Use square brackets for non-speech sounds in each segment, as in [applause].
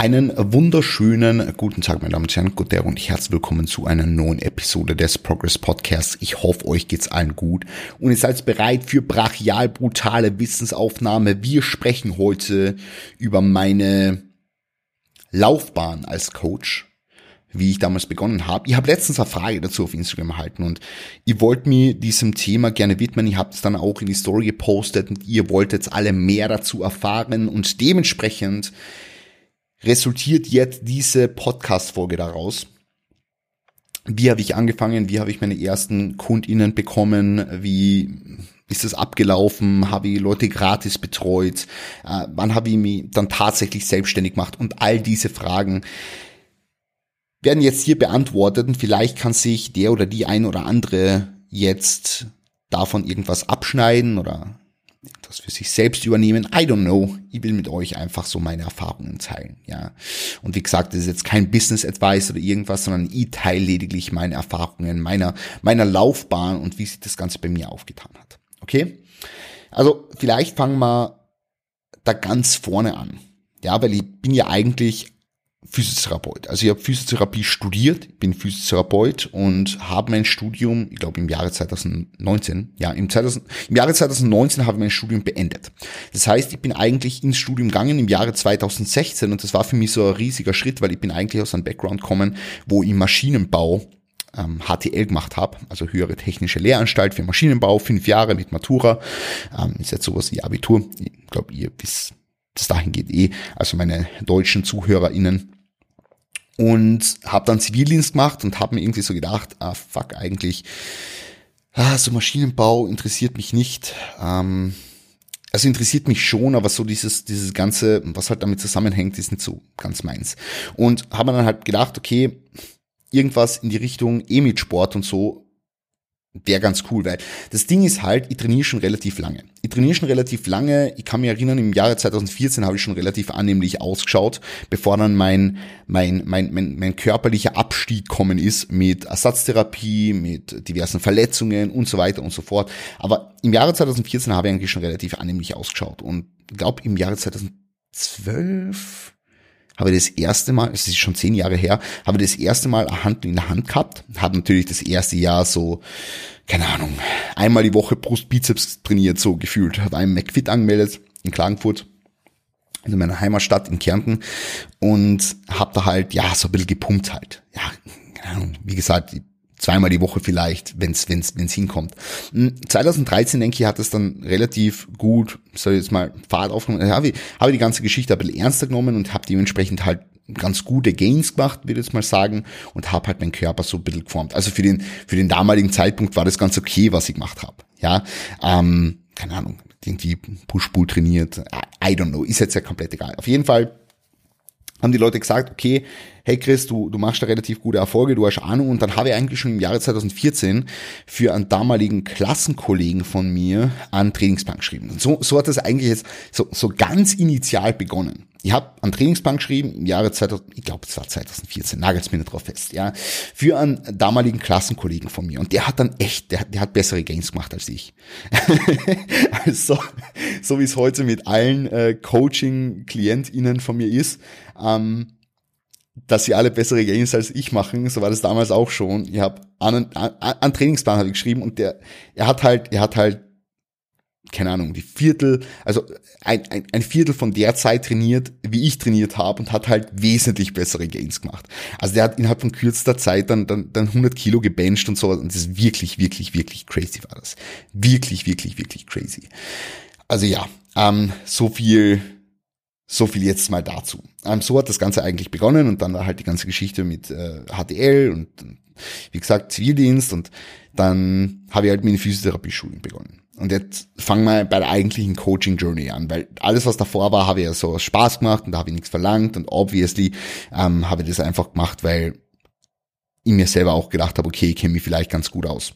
Einen wunderschönen guten Tag, meine Damen und Herren, Guten und herzlich willkommen zu einer neuen Episode des Progress Podcasts. Ich hoffe, euch geht's allen gut und ihr seid bereit für brachial brutale Wissensaufnahme. Wir sprechen heute über meine Laufbahn als Coach, wie ich damals begonnen habe. Ich habe letztens eine Frage dazu auf Instagram erhalten und ihr wollt mir diesem Thema gerne widmen. Ihr habt es dann auch in die Story gepostet und ihr wollt jetzt alle mehr dazu erfahren und dementsprechend resultiert jetzt diese Podcast-Folge daraus. Wie habe ich angefangen? Wie habe ich meine ersten KundInnen bekommen? Wie ist es abgelaufen? Habe ich Leute gratis betreut? Äh, wann habe ich mich dann tatsächlich selbstständig gemacht? Und all diese Fragen werden jetzt hier beantwortet und vielleicht kann sich der oder die ein oder andere jetzt davon irgendwas abschneiden oder etwas für sich selbst übernehmen. I don't know. Ich will mit euch einfach so meine Erfahrungen teilen, ja. Und wie gesagt, das ist jetzt kein Business Advice oder irgendwas, sondern ich teile lediglich meine Erfahrungen meiner, meiner Laufbahn und wie sich das Ganze bei mir aufgetan hat. Okay? Also, vielleicht fangen wir da ganz vorne an. Ja, weil ich bin ja eigentlich Physiotherapeut. Also ich habe Physiotherapie studiert, bin Physiotherapeut und habe mein Studium, ich glaube im Jahre 2019, ja, im, 2000, im Jahre 2019 habe ich mein Studium beendet. Das heißt, ich bin eigentlich ins Studium gegangen im Jahre 2016 und das war für mich so ein riesiger Schritt, weil ich bin eigentlich aus einem Background gekommen, wo ich Maschinenbau ähm, HTL gemacht habe, also höhere technische Lehranstalt für Maschinenbau, fünf Jahre mit Matura, ähm, ist jetzt sowas wie Abitur. Ich glaube, ihr wisst bis dahin geht eh, also meine deutschen ZuhörerInnen. Und habe dann Zivildienst gemacht und habe mir irgendwie so gedacht, ah fuck, eigentlich, ah, so Maschinenbau interessiert mich nicht. Ähm, also interessiert mich schon, aber so dieses, dieses Ganze, was halt damit zusammenhängt, ist nicht so ganz meins. Und habe dann halt gedacht, okay, irgendwas in die Richtung eh mit Sport und so wäre ganz cool, weil das Ding ist halt, ich trainiere schon relativ lange. Ich trainiere schon relativ lange. Ich kann mich erinnern, im Jahre 2014 habe ich schon relativ annehmlich ausgeschaut, bevor dann mein, mein, mein, mein, mein körperlicher Abstieg kommen ist mit Ersatztherapie, mit diversen Verletzungen und so weiter und so fort. Aber im Jahre 2014 habe ich eigentlich schon relativ annehmlich ausgeschaut und glaube im Jahre 2012 habe das erste Mal, es ist schon zehn Jahre her, habe das erste Mal eine Hand in der Hand gehabt, habe natürlich das erste Jahr so, keine Ahnung, einmal die Woche Brust-Bizeps trainiert, so gefühlt, habe einen McFit angemeldet in Klagenfurt, in meiner Heimatstadt in Kärnten. Und habe da halt, ja, so ein bisschen gepumpt halt. Ja, wie gesagt, zweimal die Woche vielleicht, wenn es wenn's, wenn's hinkommt. 2013, hm, denke ich, hat es dann relativ gut, soll ich jetzt mal Fahrt aufgenommen, habe ich, habe die ganze Geschichte ein bisschen ernster genommen und habe dementsprechend halt ganz gute Gains gemacht, würde ich jetzt mal sagen, und habe halt meinen Körper so ein bisschen geformt. Also für den, für den damaligen Zeitpunkt war das ganz okay, was ich gemacht habe. Ja, ähm, keine Ahnung, irgendwie Push-Pull trainiert, I don't know, ist jetzt ja komplett egal. Auf jeden Fall haben die Leute gesagt, okay, hey Chris, du, du machst da relativ gute Erfolge, du hast Ahnung. Und dann habe ich eigentlich schon im Jahre 2014 für einen damaligen Klassenkollegen von mir einen Trainingsplan geschrieben. Und so, so hat das eigentlich jetzt so, so ganz initial begonnen. Ich habe einen Trainingsplan geschrieben im Jahre 2000, ich glaube es war 2014, nagelt's mir nicht drauf fest, ja, für einen damaligen Klassenkollegen von mir. Und der hat dann echt, der, der hat bessere Gains gemacht als ich. [laughs] also, so wie es heute mit allen äh, Coaching-KlientInnen von mir ist, ähm, dass sie alle bessere Gains als ich machen. So war das damals auch schon. Ich habe einen, einen Trainingsplan habe ich geschrieben und der, er hat halt, er hat halt, keine Ahnung, die Viertel, also ein, ein, ein Viertel von der Zeit trainiert, wie ich trainiert habe und hat halt wesentlich bessere Gains gemacht. Also der hat innerhalb von kürzester Zeit dann, dann, dann 100 Kilo gebencht und so und das ist wirklich, wirklich, wirklich crazy war das. Wirklich, wirklich, wirklich crazy. Also ja, ähm, so viel so viel jetzt mal dazu. Ähm, so hat das Ganze eigentlich begonnen und dann war halt die ganze Geschichte mit äh, HDL und wie gesagt Zivildienst und dann habe ich halt meine Physiotherapie-Schulen begonnen. Und jetzt fangen wir bei der eigentlichen Coaching Journey an, weil alles, was davor war, habe ich ja so aus Spaß gemacht und da habe ich nichts verlangt und obviously ähm, habe ich das einfach gemacht, weil ich mir selber auch gedacht habe, okay, ich kenne mich vielleicht ganz gut aus.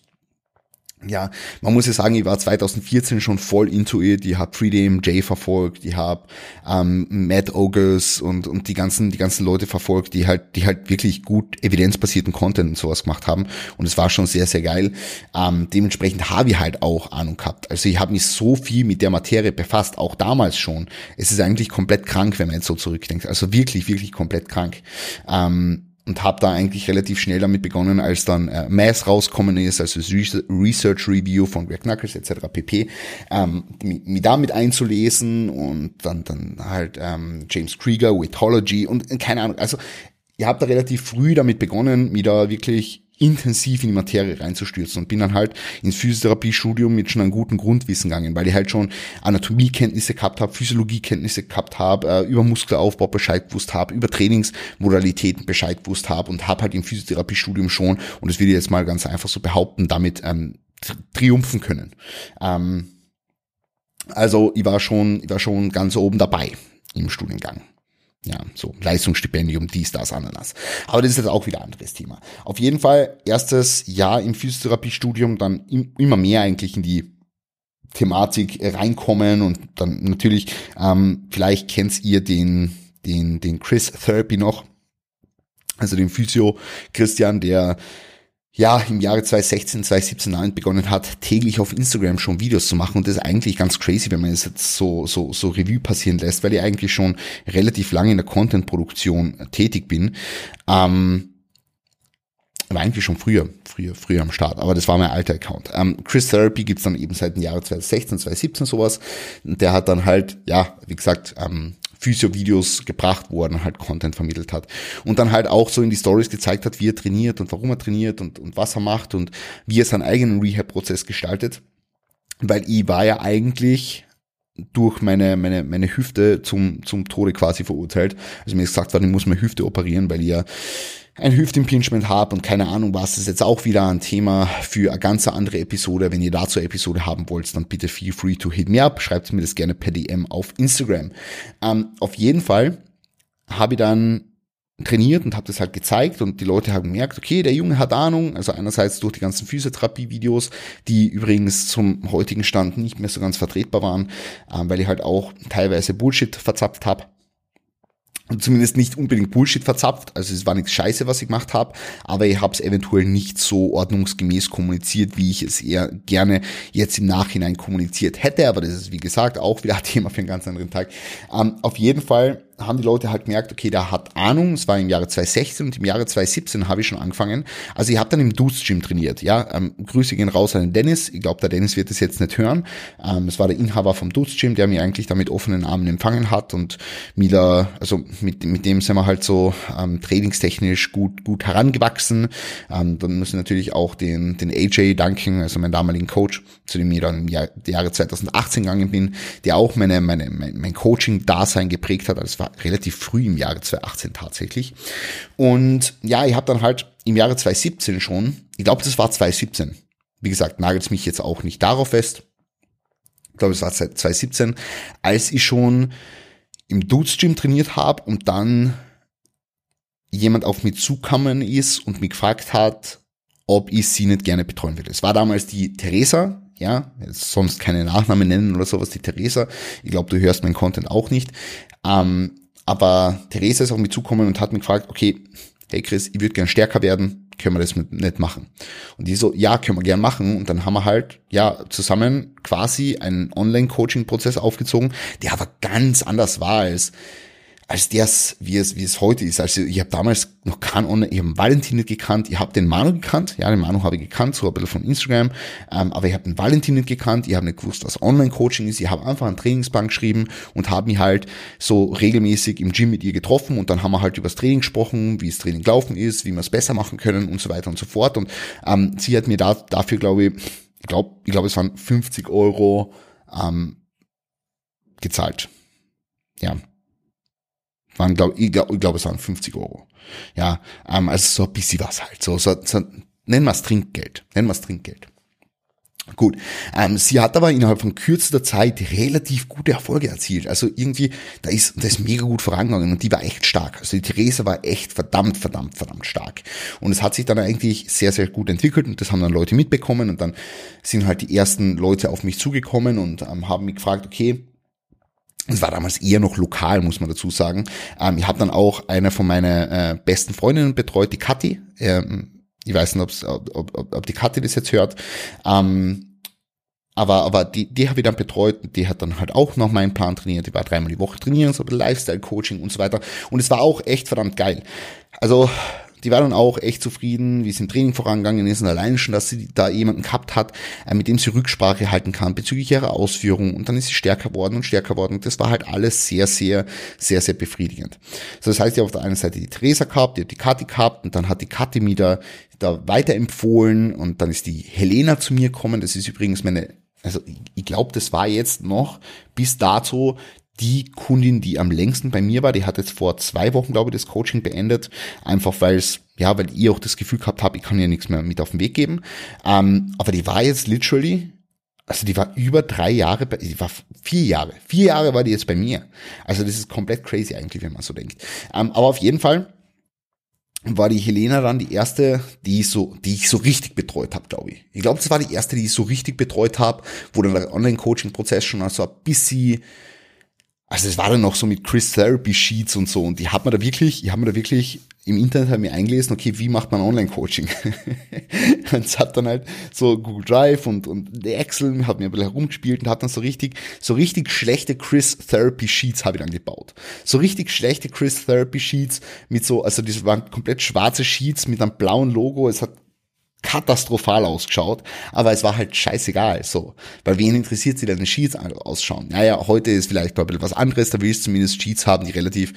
Ja, man muss ja sagen, ich war 2014 schon voll into it. Ich habe Freedom J verfolgt, ich habe ähm, Matt Ogles und und die ganzen die ganzen Leute verfolgt, die halt die halt wirklich gut evidenzbasierten Content und sowas gemacht haben. Und es war schon sehr sehr geil. Ähm, dementsprechend habe ich halt auch Ahnung gehabt. Also ich habe mich so viel mit der Materie befasst, auch damals schon. Es ist eigentlich komplett krank, wenn man jetzt so zurückdenkt. Also wirklich wirklich komplett krank. Ähm, und habe da eigentlich relativ schnell damit begonnen, als dann äh, Mass rauskommen ist, also Research Review von Greg Knuckles etc. pp. Ähm, mich damit einzulesen und dann dann halt ähm, James Krieger, Withology und äh, keine Ahnung. Also ich habe da relativ früh damit begonnen, mich da wirklich intensiv in die Materie reinzustürzen und bin dann halt ins Physiotherapiestudium mit schon einem guten Grundwissen gegangen, weil ich halt schon Anatomiekenntnisse gehabt habe, Physiologiekenntnisse gehabt habe, äh, über Muskelaufbau Bescheid gewusst habe, über Trainingsmodalitäten Bescheid gewusst habe und habe halt im Physiotherapiestudium schon, und das will ich jetzt mal ganz einfach so behaupten, damit ähm, triumphen können. Ähm, also ich war schon, ich war schon ganz oben dabei im Studiengang. Ja, so Leistungsstipendium, dies, das, Ananas. Aber das ist jetzt auch wieder ein anderes Thema. Auf jeden Fall erstes Jahr im Physiotherapiestudium, dann immer mehr eigentlich in die Thematik reinkommen und dann natürlich, ähm, vielleicht kennt ihr den, den, den Chris Therapy noch, also den Physio Christian, der ja, im Jahre 2016, 2017 damit begonnen hat, täglich auf Instagram schon Videos zu machen. Und das ist eigentlich ganz crazy, wenn man es jetzt so, so, so Revue passieren lässt, weil ich eigentlich schon relativ lange in der Content-Produktion tätig bin. Ähm, war eigentlich schon früher, früher, früher am Start, aber das war mein alter Account. Ähm, Chris Therapy gibt's dann eben seit dem Jahre 2016, 2017 sowas. Der hat dann halt, ja, wie gesagt, ähm, Physio-Videos gebracht, wo er dann halt Content vermittelt hat. Und dann halt auch so in die Stories gezeigt hat, wie er trainiert und warum er trainiert und, und was er macht und wie er seinen eigenen Rehab-Prozess gestaltet. Weil ich war ja eigentlich durch meine, meine, meine Hüfte zum, zum Tode quasi verurteilt. Also mir ist gesagt worden, ich muss meine Hüfte operieren, weil ich ja ein Hüftimpingement habe und keine Ahnung was, das ist jetzt auch wieder ein Thema für eine ganz andere Episode. Wenn ihr dazu eine Episode haben wollt, dann bitte feel free to hit me up. Schreibt mir das gerne per DM auf Instagram. Ähm, auf jeden Fall habe ich dann trainiert und habe das halt gezeigt und die Leute haben gemerkt, okay, der Junge hat Ahnung, also einerseits durch die ganzen Physiotherapie-Videos, die übrigens zum heutigen Stand nicht mehr so ganz vertretbar waren, ähm, weil ich halt auch teilweise Bullshit verzapft habe und zumindest nicht unbedingt Bullshit verzapft. Also es war nichts Scheiße, was ich gemacht habe, aber ich habe es eventuell nicht so ordnungsgemäß kommuniziert, wie ich es eher gerne jetzt im Nachhinein kommuniziert hätte. Aber das ist wie gesagt auch wieder ein [laughs] Thema für einen ganz anderen Tag. Ähm, auf jeden Fall haben die Leute halt gemerkt, okay, der hat Ahnung, es war im Jahre 2016 und im Jahre 2017 habe ich schon angefangen. Also ich habe dann im Dudes Gym trainiert, ja. Ähm, Grüße gehen raus an den Dennis. Ich glaube, der Dennis wird es jetzt nicht hören. Ähm, es war der Inhaber vom Dudes Gym, der mich eigentlich da mit offenen Armen empfangen hat und mir also mit, mit dem sind wir halt so ähm, trainingstechnisch gut, gut herangewachsen. Ähm, dann müssen natürlich auch den, den AJ danken, also meinen damaligen Coach, zu dem ich dann im Jahr, Jahre 2018 gegangen bin, der auch meine, meine, mein, mein Coaching-Dasein geprägt hat. Also war relativ früh im Jahre 2018 tatsächlich. Und ja, ich habe dann halt im Jahre 2017 schon, ich glaube, das war 2017. Wie gesagt, nagelt mich jetzt auch nicht darauf fest. Ich glaube, es war seit 2017, als ich schon im Dudes Gym trainiert habe und dann jemand auf mich zukommen ist und mich gefragt hat, ob ich sie nicht gerne betreuen würde. Es war damals die Theresa, ja, sonst keine Nachnamen nennen oder sowas, die Theresa. Ich glaube, du hörst meinen Content auch nicht. Ähm, aber Theresa ist auch mit zukommen und hat mich gefragt, okay, hey Chris, ich würde gern stärker werden, können wir das nicht machen? Und die so, ja, können wir gern machen. Und dann haben wir halt, ja, zusammen quasi einen Online-Coaching-Prozess aufgezogen, der aber ganz anders war als als das, wie es, wie es heute ist. Also ich habe damals noch keinen Online, ich habe Valentin nicht gekannt, ich habe den Manu gekannt, ja, den Manu habe ich gekannt, so ein bisschen von Instagram, ähm, aber ich habe den Valentin nicht gekannt, ich habe nicht gewusst, was Online-Coaching ist, ich habe einfach einen Trainingsbank geschrieben und habe mich halt so regelmäßig im Gym mit ihr getroffen. Und dann haben wir halt über das Training gesprochen, wie das Training gelaufen ist, wie wir es besser machen können und so weiter und so fort. Und ähm, sie hat mir da, dafür, glaube ich, ich glaube, ich glaube, es waren 50 Euro ähm, gezahlt. Ja, waren, glaub, ich glaube, glaub, es waren 50 Euro. Ja, ähm, also so ein bisschen was halt. So, so, so nennen wir es Trinkgeld. Nennen wir es Trinkgeld. Gut, ähm, sie hat aber innerhalb von kürzester Zeit relativ gute Erfolge erzielt. Also irgendwie, da ist das ist mega gut vorangegangen und die war echt stark. Also die Theresa war echt verdammt, verdammt, verdammt stark. Und es hat sich dann eigentlich sehr, sehr gut entwickelt und das haben dann Leute mitbekommen und dann sind halt die ersten Leute auf mich zugekommen und ähm, haben mich gefragt, okay, es war damals eher noch lokal, muss man dazu sagen. Ähm, ich habe dann auch eine von meinen äh, besten Freundinnen betreut, die Kathi. Ähm, ich weiß nicht, ob, ob, ob die Kathi das jetzt hört. Ähm, aber, aber die, die habe ich dann betreut und die hat dann halt auch noch meinen Plan trainiert. Die war dreimal die Woche trainieren, so Lifestyle-Coaching und so weiter. Und es war auch echt verdammt geil. Also die war dann auch echt zufrieden, wie es im Training vorangegangen ist und allein schon, dass sie da jemanden gehabt hat, äh, mit dem sie Rücksprache halten kann bezüglich ihrer Ausführung. Und dann ist sie stärker geworden und stärker geworden. Das war halt alles sehr, sehr, sehr, sehr befriedigend. So, das heißt, ich habe auf der einen Seite die Theresa gehabt, die hat die Kathi gehabt und dann hat die Kathi mir da, da weiterempfohlen und dann ist die Helena zu mir gekommen, das ist übrigens meine also ich glaube, das war jetzt noch bis dato die Kundin, die am längsten bei mir war, die hat jetzt vor zwei Wochen, glaube ich, das Coaching beendet, einfach weil es, ja, weil ich auch das Gefühl gehabt habe, ich kann ihr nichts mehr mit auf den Weg geben. Ähm, aber die war jetzt literally, also die war über drei Jahre, bei, die war vier Jahre, vier Jahre war die jetzt bei mir. Also das ist komplett crazy eigentlich, wenn man so denkt. Ähm, aber auf jeden Fall war die Helena dann die erste, die ich so, die ich so richtig betreut habe, glaube ich. Ich glaube, das war die erste, die ich so richtig betreut habe, wo dann der Online-Coaching-Prozess schon also ein bisschen also es war dann noch so mit Chris Therapy Sheets und so und die hat man da wirklich, ich habe mir da wirklich im Internet halt mir eingelesen, okay, wie macht man Online-Coaching? [laughs] und es hat dann halt so Google Drive und, und Excel, hat mir ein bisschen herumgespielt und hat dann so richtig, so richtig schlechte Chris Therapy Sheets habe ich dann gebaut. So richtig schlechte Chris Therapy Sheets mit so, also das waren komplett schwarze Sheets mit einem blauen Logo, es hat katastrophal ausgeschaut, aber es war halt scheißegal, so. Weil wen interessiert sie denn die Sheets ausschauen? Naja, heute ist vielleicht ein bisschen was anderes, da willst du zumindest Sheets haben, die relativ,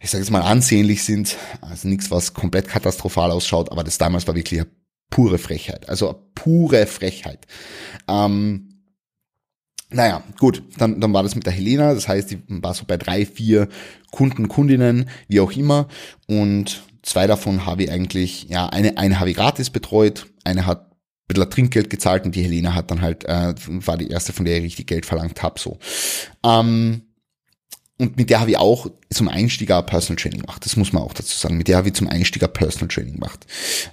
ich sage jetzt mal, ansehnlich sind. Also nichts, was komplett katastrophal ausschaut, aber das damals war wirklich eine pure Frechheit. Also eine pure Frechheit. Ähm, naja, gut, dann, dann war das mit der Helena, das heißt, die war so bei drei, vier Kunden, Kundinnen, wie auch immer. Und Zwei davon habe ich eigentlich, ja, eine, eine habe ich gratis betreut, eine hat ein bisschen Trinkgeld gezahlt und die Helena hat dann halt, äh, war die erste, von der ich richtig Geld verlangt habe, so. Ähm, und mit der habe ich auch zum Einstieg auch Personal Training gemacht. Das muss man auch dazu sagen. Mit der habe ich zum Einstieg auch Personal Training gemacht.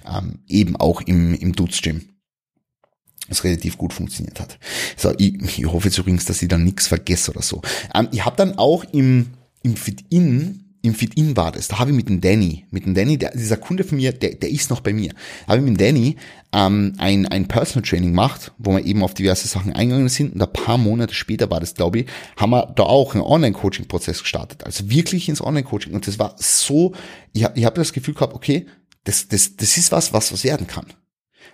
Ähm, eben auch im, im Dutz Gym. Das relativ gut funktioniert hat. So, ich, ich hoffe jetzt übrigens, dass ich da nichts vergesse oder so. Ähm, ich habe dann auch im, im Fit-In im Fit-In war das, da habe ich mit dem Danny, mit dem Danny, der, dieser Kunde von mir, der, der ist noch bei mir, habe ich mit dem Danny ähm, ein, ein Personal Training gemacht, wo wir eben auf diverse Sachen eingegangen sind. Und ein paar Monate später war das, glaube ich, haben wir da auch einen Online-Coaching-Prozess gestartet, also wirklich ins Online-Coaching. Und das war so, ich habe ich hab das Gefühl gehabt, okay, das, das, das ist was, was was werden kann.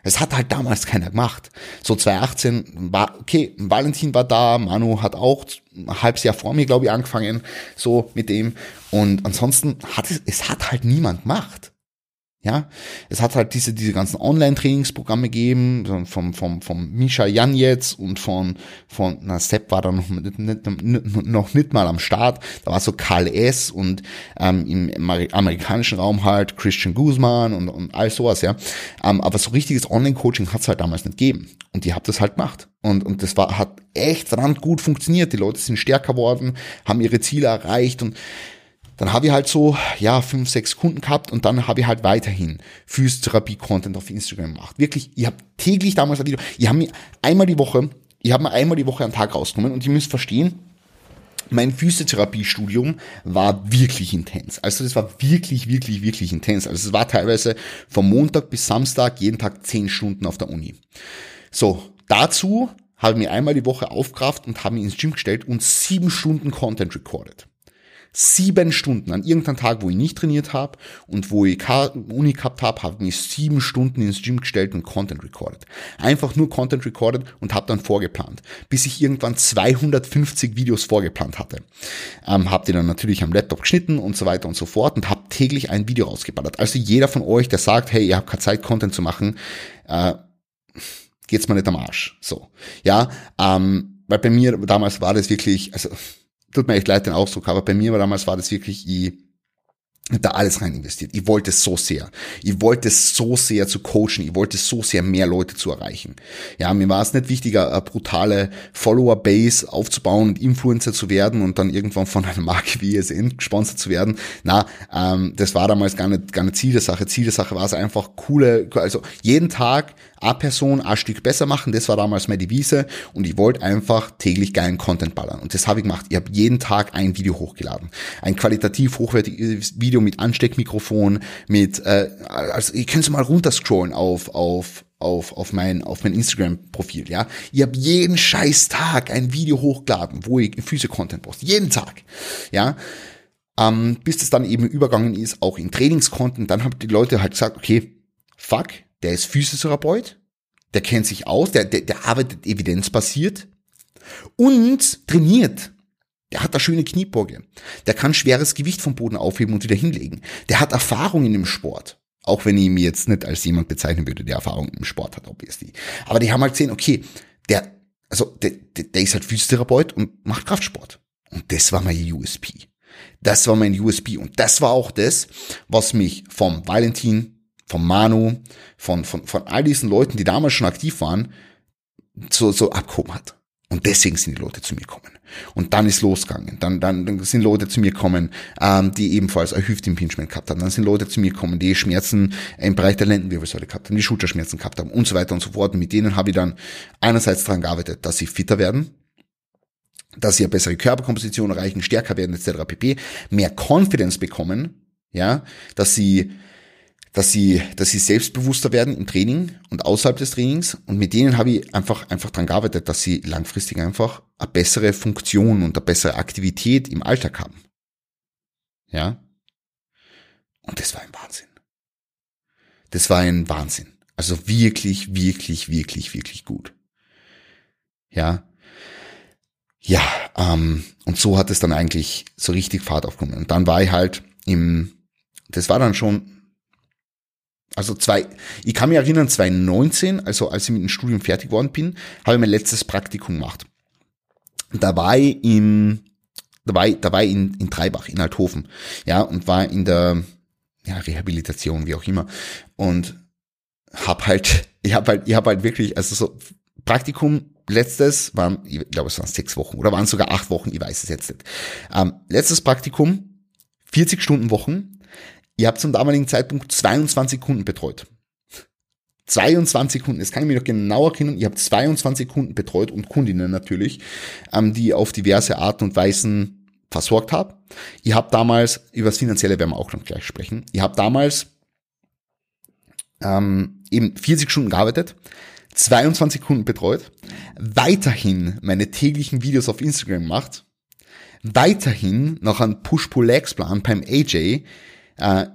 Es hat halt damals keiner gemacht. So 2018 war, okay, Valentin war da, Manu hat auch ein halbes Jahr vor mir, glaube ich, angefangen, so mit dem. Und ansonsten hat es, es hat halt niemand gemacht. Ja, es hat halt diese, diese ganzen Online-Trainingsprogramme gegeben, vom, vom, vom Misha Janjetz und von, von, na, Sepp war da noch nicht, nicht, noch nicht mal am Start. Da war so Karl S. und ähm, im amerikanischen Raum halt Christian Guzman und, und all sowas, ja. Ähm, aber so richtiges Online-Coaching hat es halt damals nicht gegeben. Und die habt das halt gemacht. Und, und das war, hat echt verdammt gut funktioniert. Die Leute sind stärker geworden, haben ihre Ziele erreicht und dann habe ich halt so, ja, fünf, sechs Kunden gehabt und dann habe ich halt weiterhin Physiotherapie-Content auf Instagram gemacht. Wirklich, ich habe täglich damals ein Video, ich habe mir einmal die Woche, ich habe mir einmal die Woche einen Tag rausgenommen und ihr müsst verstehen, mein Physiotherapiestudium war wirklich intens. Also das war wirklich, wirklich, wirklich intens. Also es war teilweise vom Montag bis Samstag jeden Tag zehn Stunden auf der Uni. So, dazu habe ich mir einmal die Woche aufgerafft und habe mich ins Gym gestellt und sieben Stunden Content recorded sieben Stunden an irgendeinem Tag, wo ich nicht trainiert habe und wo ich Uni gehabt habe, habe ich mich sieben Stunden ins Gym gestellt und Content recorded. Einfach nur Content recorded und habe dann vorgeplant, bis ich irgendwann 250 Videos vorgeplant hatte. Ähm, habe die dann natürlich am Laptop geschnitten und so weiter und so fort und habe täglich ein Video rausgeballert. Also jeder von euch, der sagt, hey, ihr habt keine Zeit, Content zu machen, äh, geht's mal nicht am Arsch. So, ja, ähm, weil bei mir damals war das wirklich, also tut mir echt leid den Ausdruck, aber bei mir war damals war das wirklich, ich, da alles rein investiert. Ich wollte es so sehr. Ich wollte es so sehr zu coachen. Ich wollte so sehr mehr Leute zu erreichen. Ja, mir war es nicht wichtiger, eine brutale Follower-Base aufzubauen und Influencer zu werden und dann irgendwann von einer Marke wie ESN gesponsert zu werden. Na, ähm, das war damals gar nicht, gar nicht Ziel der Sache. Ziel der Sache war es einfach coole, also jeden Tag eine Person ein Stück besser machen. Das war damals meine Devise und ich wollte einfach täglich geilen Content ballern. Und das habe ich gemacht. Ich habe jeden Tag ein Video hochgeladen. Ein qualitativ hochwertiges Video mit Ansteckmikrofon, mit, äh, also ihr könnt mal runterscrollen auf, auf, auf, auf mein, auf mein Instagram-Profil, ja. Ich habe jeden scheiß Tag ein Video hochgeladen, wo ich Füße-Content poste. Jeden Tag, ja. Ähm, bis das dann eben übergangen ist, auch in Trainingskonten. Dann haben die Leute halt gesagt, okay, fuck, der ist Physiotherapeut, der kennt sich aus, der, der, der arbeitet evidenzbasiert und trainiert. Der hat da schöne Kniebeuge. Der kann schweres Gewicht vom Boden aufheben und wieder hinlegen. Der hat Erfahrung in dem Sport. Auch wenn ich ihn jetzt nicht als jemand bezeichnen würde, der Erfahrung im Sport hat, obviously. Aber die haben halt gesehen, okay, der, also, der, der, der ist halt Physiotherapeut und macht Kraftsport. Und das war mein USP. Das war mein USP. Und das war auch das, was mich vom Valentin von Manu, von, von, von all diesen Leuten, die damals schon aktiv waren, so, so abgehoben hat. Und deswegen sind die Leute zu mir gekommen. Und dann ist losgegangen. Dann, dann, dann sind Leute zu mir gekommen, ähm, die ebenfalls ein Hüftimpingement gehabt haben. Dann sind Leute zu mir gekommen, die Schmerzen im Bereich der Lendenwirbelsäule gehabt haben, die Schulterschmerzen gehabt haben und so weiter und so fort. Und mit denen habe ich dann einerseits daran gearbeitet, dass sie fitter werden, dass sie eine bessere Körperkomposition erreichen, stärker werden etc. pp. Mehr Confidence bekommen, ja, dass sie dass sie, dass sie selbstbewusster werden im Training und außerhalb des Trainings. Und mit denen habe ich einfach, einfach dran gearbeitet, dass sie langfristig einfach eine bessere Funktion und eine bessere Aktivität im Alltag haben. Ja. Und das war ein Wahnsinn. Das war ein Wahnsinn. Also wirklich, wirklich, wirklich, wirklich gut. Ja. Ja, ähm, und so hat es dann eigentlich so richtig Fahrt aufgenommen. Und dann war ich halt im, das war dann schon also zwei, ich kann mich erinnern, 2019, also als ich mit dem Studium fertig geworden bin, habe ich mein letztes Praktikum gemacht. Da war ich in, da war ich, da war ich in, in Treibach, in Althofen, ja, und war in der, ja, Rehabilitation, wie auch immer. Und hab halt, [laughs] ich hab halt, ich hab halt wirklich, also so, Praktikum letztes waren, ich glaube, es waren sechs Wochen oder waren sogar acht Wochen, ich weiß es jetzt nicht. Ähm, letztes Praktikum, 40 Stunden Wochen, Ihr habt zum damaligen Zeitpunkt 22 Kunden betreut. 22 Kunden, das kann ich mir noch genau erinnern, ihr habt 22 Kunden betreut und Kundinnen natürlich, ähm, die auf diverse Arten und Weisen versorgt habt. Ihr habt damals, über das Finanzielle werden wir auch noch gleich sprechen, ihr habt damals ähm, eben 40 Stunden gearbeitet, 22 Kunden betreut, weiterhin meine täglichen Videos auf Instagram gemacht, weiterhin noch einen Push-Pull-Legs-Plan beim AJ, äh,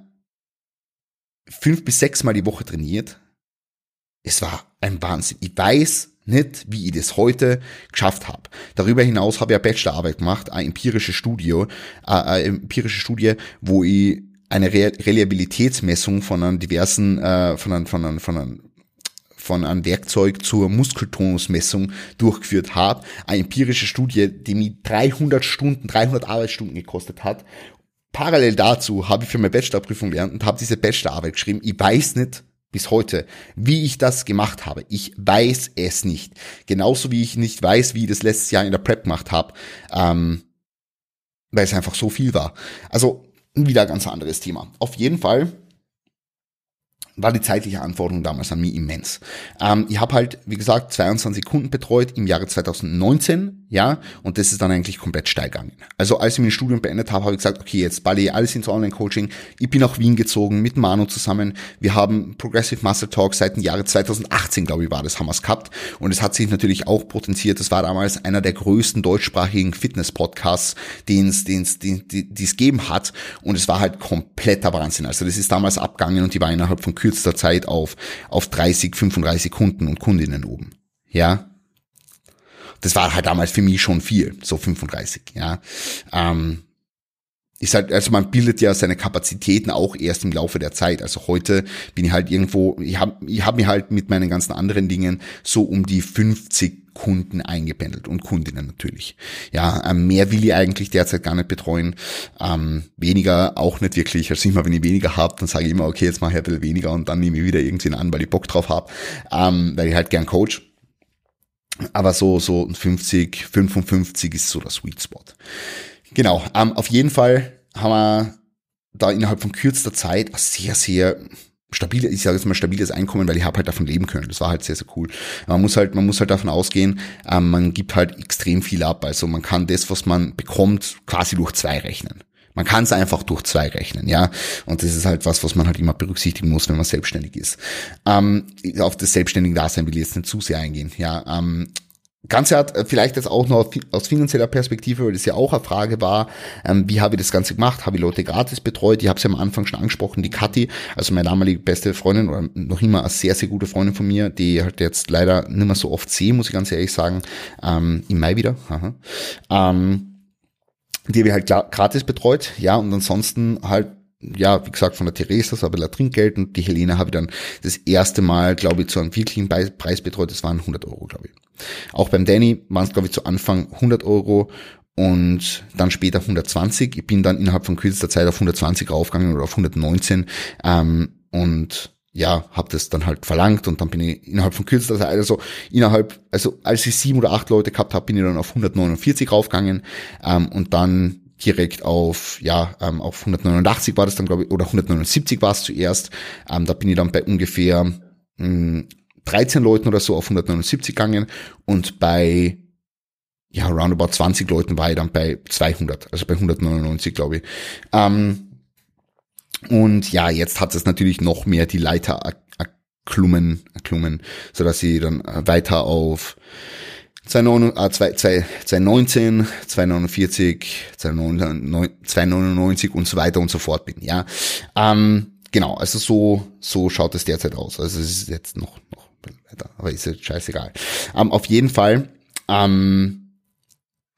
fünf bis sechs Mal die Woche trainiert. Es war ein Wahnsinn. Ich weiß nicht, wie ich das heute geschafft habe. Darüber hinaus habe ich eine Bachelorarbeit gemacht, eine empirische Studie, äh, eine empirische Studie, wo ich eine Re Reliabilitätsmessung von einem diversen, äh, von einem, von einem, von einem von einem Werkzeug zur Muskeltonusmessung durchgeführt habe. Eine empirische Studie, die mich 300 Stunden, 300 Arbeitsstunden gekostet hat parallel dazu habe ich für meine Bachelorprüfung gelernt und habe diese Bachelorarbeit geschrieben. Ich weiß nicht bis heute, wie ich das gemacht habe. Ich weiß es nicht. Genauso wie ich nicht weiß, wie ich das letztes Jahr in der Prep gemacht habe, ähm, weil es einfach so viel war. Also wieder ein ganz anderes Thema. Auf jeden Fall war die zeitliche Anforderung damals an mich immens. Ähm, ich habe halt, wie gesagt, 22 Kunden betreut im Jahre 2019, ja, und das ist dann eigentlich komplett steil gegangen. Also als ich mein Studium beendet habe, habe ich gesagt, okay, jetzt balle ich alles ins Online-Coaching. Ich bin nach Wien gezogen mit Manu zusammen. Wir haben Progressive Muscle Talk seit dem Jahre 2018, glaube ich, war das, haben wir es gehabt. Und es hat sich natürlich auch potenziert. Das war damals einer der größten deutschsprachigen Fitness-Podcasts, den es geben hat. Und es war halt kompletter Wahnsinn. Also das ist damals abgegangen und die war innerhalb von kürzester Zeit auf, auf 30, 35 Kunden und Kundinnen oben. Ja. Das war halt damals für mich schon viel, so 35, ja. Ähm, ist halt, also man bildet ja seine Kapazitäten auch erst im Laufe der Zeit. Also heute bin ich halt irgendwo, ich habe ich hab mir halt mit meinen ganzen anderen Dingen so um die 50 Kunden eingependelt und Kundinnen natürlich. Ja, ähm, mehr will ich eigentlich derzeit gar nicht betreuen. Ähm, weniger auch nicht wirklich. Also immer wenn ich weniger habe, dann sage ich immer, okay, jetzt mache ich ein bisschen weniger und dann nehme ich wieder irgendwen an, weil ich Bock drauf habe, ähm, weil ich halt gern coach. Aber so, so 50, 55 ist so der Sweet Spot. Genau, ähm, auf jeden Fall haben wir da innerhalb von kürzester Zeit sehr, sehr stabil, ich sage jetzt mal stabiles Einkommen, weil ich habe halt davon leben können. Das war halt sehr, sehr cool. Man muss halt, man muss halt davon ausgehen, ähm, man gibt halt extrem viel ab. Also man kann das, was man bekommt, quasi durch zwei rechnen. Man kann es einfach durch zwei rechnen, ja. Und das ist halt was, was man halt immer berücksichtigen muss, wenn man selbstständig ist. Ähm, auf das selbstständige Dasein will ich jetzt nicht zu sehr eingehen, ja. Ähm, Ganze hat äh, vielleicht jetzt auch noch aus finanzieller Perspektive, weil das ja auch eine Frage war, ähm, wie habe ich das Ganze gemacht? Habe ich Leute gratis betreut? Ich habe es ja am Anfang schon angesprochen, die Kathi, also meine damalige beste Freundin oder noch immer eine sehr, sehr gute Freundin von mir, die halt jetzt leider nicht mehr so oft sehe, muss ich ganz ehrlich sagen, ähm, im Mai wieder. Ähm, die habe ich halt gratis betreut, ja, und ansonsten halt ja, wie gesagt, von der Theresa, so habe ich Trinkgeld und die Helene habe ich dann das erste Mal, glaube ich, zu einem wirklichen Preis betreut, das waren 100 Euro, glaube ich. Auch beim Danny waren es, glaube ich, zu Anfang 100 Euro und dann später 120. Ich bin dann innerhalb von kürzester Zeit auf 120 raufgegangen oder auf 119 ähm, und ja, habe das dann halt verlangt und dann bin ich innerhalb von kürzester Zeit, also innerhalb, also als ich sieben oder acht Leute gehabt habe, bin ich dann auf 149 raufgegangen ähm, und dann direkt auf, ja, ähm, auf 189 war das dann, glaube ich, oder 179 war es zuerst. Ähm, da bin ich dann bei ungefähr mh, hm, 13 Leuten oder so auf 179 gegangen und bei ja, roundabout 20 Leuten war ich dann bei 200, also bei 199, glaube ich. Ähm, und ja, jetzt hat es natürlich noch mehr die Leiter erklummen, erklummen, so dass sie dann weiter auf 2019, 249, 299 und so weiter und so fort bin, ja. Ähm, genau, also so, so schaut es derzeit aus. Also es ist jetzt noch weiter, aber ist jetzt scheißegal. Ähm, auf jeden Fall, ähm,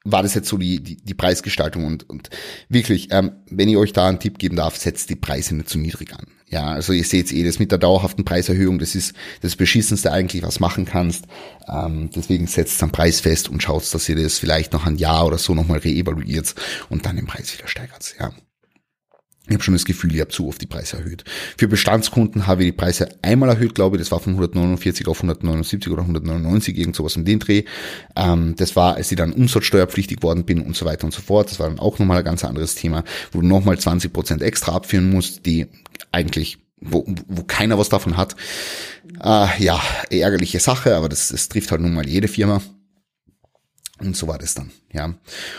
war das jetzt so die, die, die Preisgestaltung und, und wirklich, ähm, wenn ich euch da einen Tipp geben darf, setzt die Preise nicht zu niedrig an. Ja, also ihr seht eh, das mit der dauerhaften Preiserhöhung, das ist das Beschissenste eigentlich, was machen kannst. Ähm, deswegen setzt am Preis fest und schaut, dass ihr das vielleicht noch ein Jahr oder so nochmal reevaluiert und dann den Preis wieder steigert. Ja. Ich habe schon das Gefühl, ich habe zu oft die Preise erhöht. Für Bestandskunden habe ich die Preise einmal erhöht, glaube ich. Das war von 149 auf 179 oder 199, irgend sowas in den Dreh. Ähm, das war, als ich dann umsatzsteuerpflichtig worden bin und so weiter und so fort. Das war dann auch nochmal ein ganz anderes Thema, wo du nochmal 20 Prozent extra abführen musst, die eigentlich wo, wo keiner was davon hat. Äh, ja, ärgerliche Sache, aber das, das trifft halt nun mal jede Firma. Und so war das dann, ja.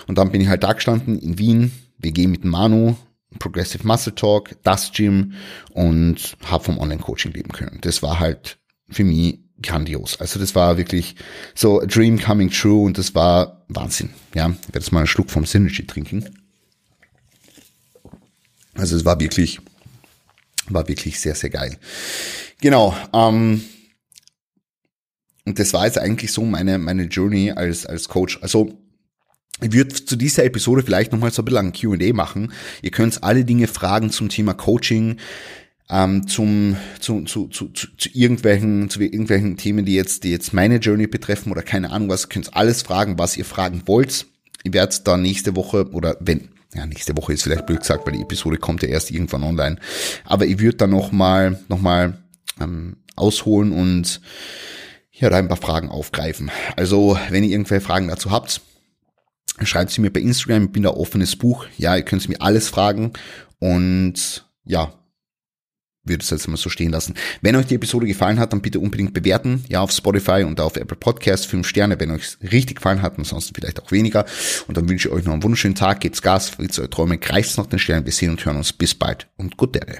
Und dann bin ich halt da gestanden in Wien, WG mit Manu, Progressive Muscle Talk, das Gym und habe vom Online-Coaching leben können. Das war halt für mich grandios. Also das war wirklich so a dream coming true und das war Wahnsinn. Ja, ich werde jetzt mal einen Schluck vom Synergy trinken. Also es war wirklich, war wirklich sehr, sehr geil. Genau, ähm, und das war jetzt eigentlich so meine, meine Journey als, als Coach. Also ich würde zu dieser Episode vielleicht nochmal so ein bisschen ein Q&A machen. Ihr könnt alle Dinge fragen zum Thema Coaching, ähm, zum, zu, zu, zu, zu, zu irgendwelchen, zu irgendwelchen Themen, die jetzt, die jetzt meine Journey betreffen oder keine Ahnung was, könnt alles fragen, was ihr fragen wollt. Ich werde da nächste Woche oder wenn, ja, nächste Woche ist vielleicht blöd gesagt, weil die Episode kommt ja erst irgendwann online. Aber ich würde da nochmal, nochmal ähm, ausholen und ja, da ein paar Fragen aufgreifen. Also, wenn ihr irgendwelche Fragen dazu habt, schreibt sie mir bei Instagram, ich bin da offenes Buch. Ja, ihr könnt mir alles fragen und ja, würde es jetzt mal so stehen lassen. Wenn euch die Episode gefallen hat, dann bitte unbedingt bewerten. Ja, auf Spotify und auf Apple Podcasts fünf Sterne, wenn euch richtig gefallen hat, ansonsten vielleicht auch weniger. Und dann wünsche ich euch noch einen wunderschönen Tag, gebt's Gas, fritzt eure Träume, greift noch den Stern. Wir sehen und hören uns. Bis bald und gut Ehre.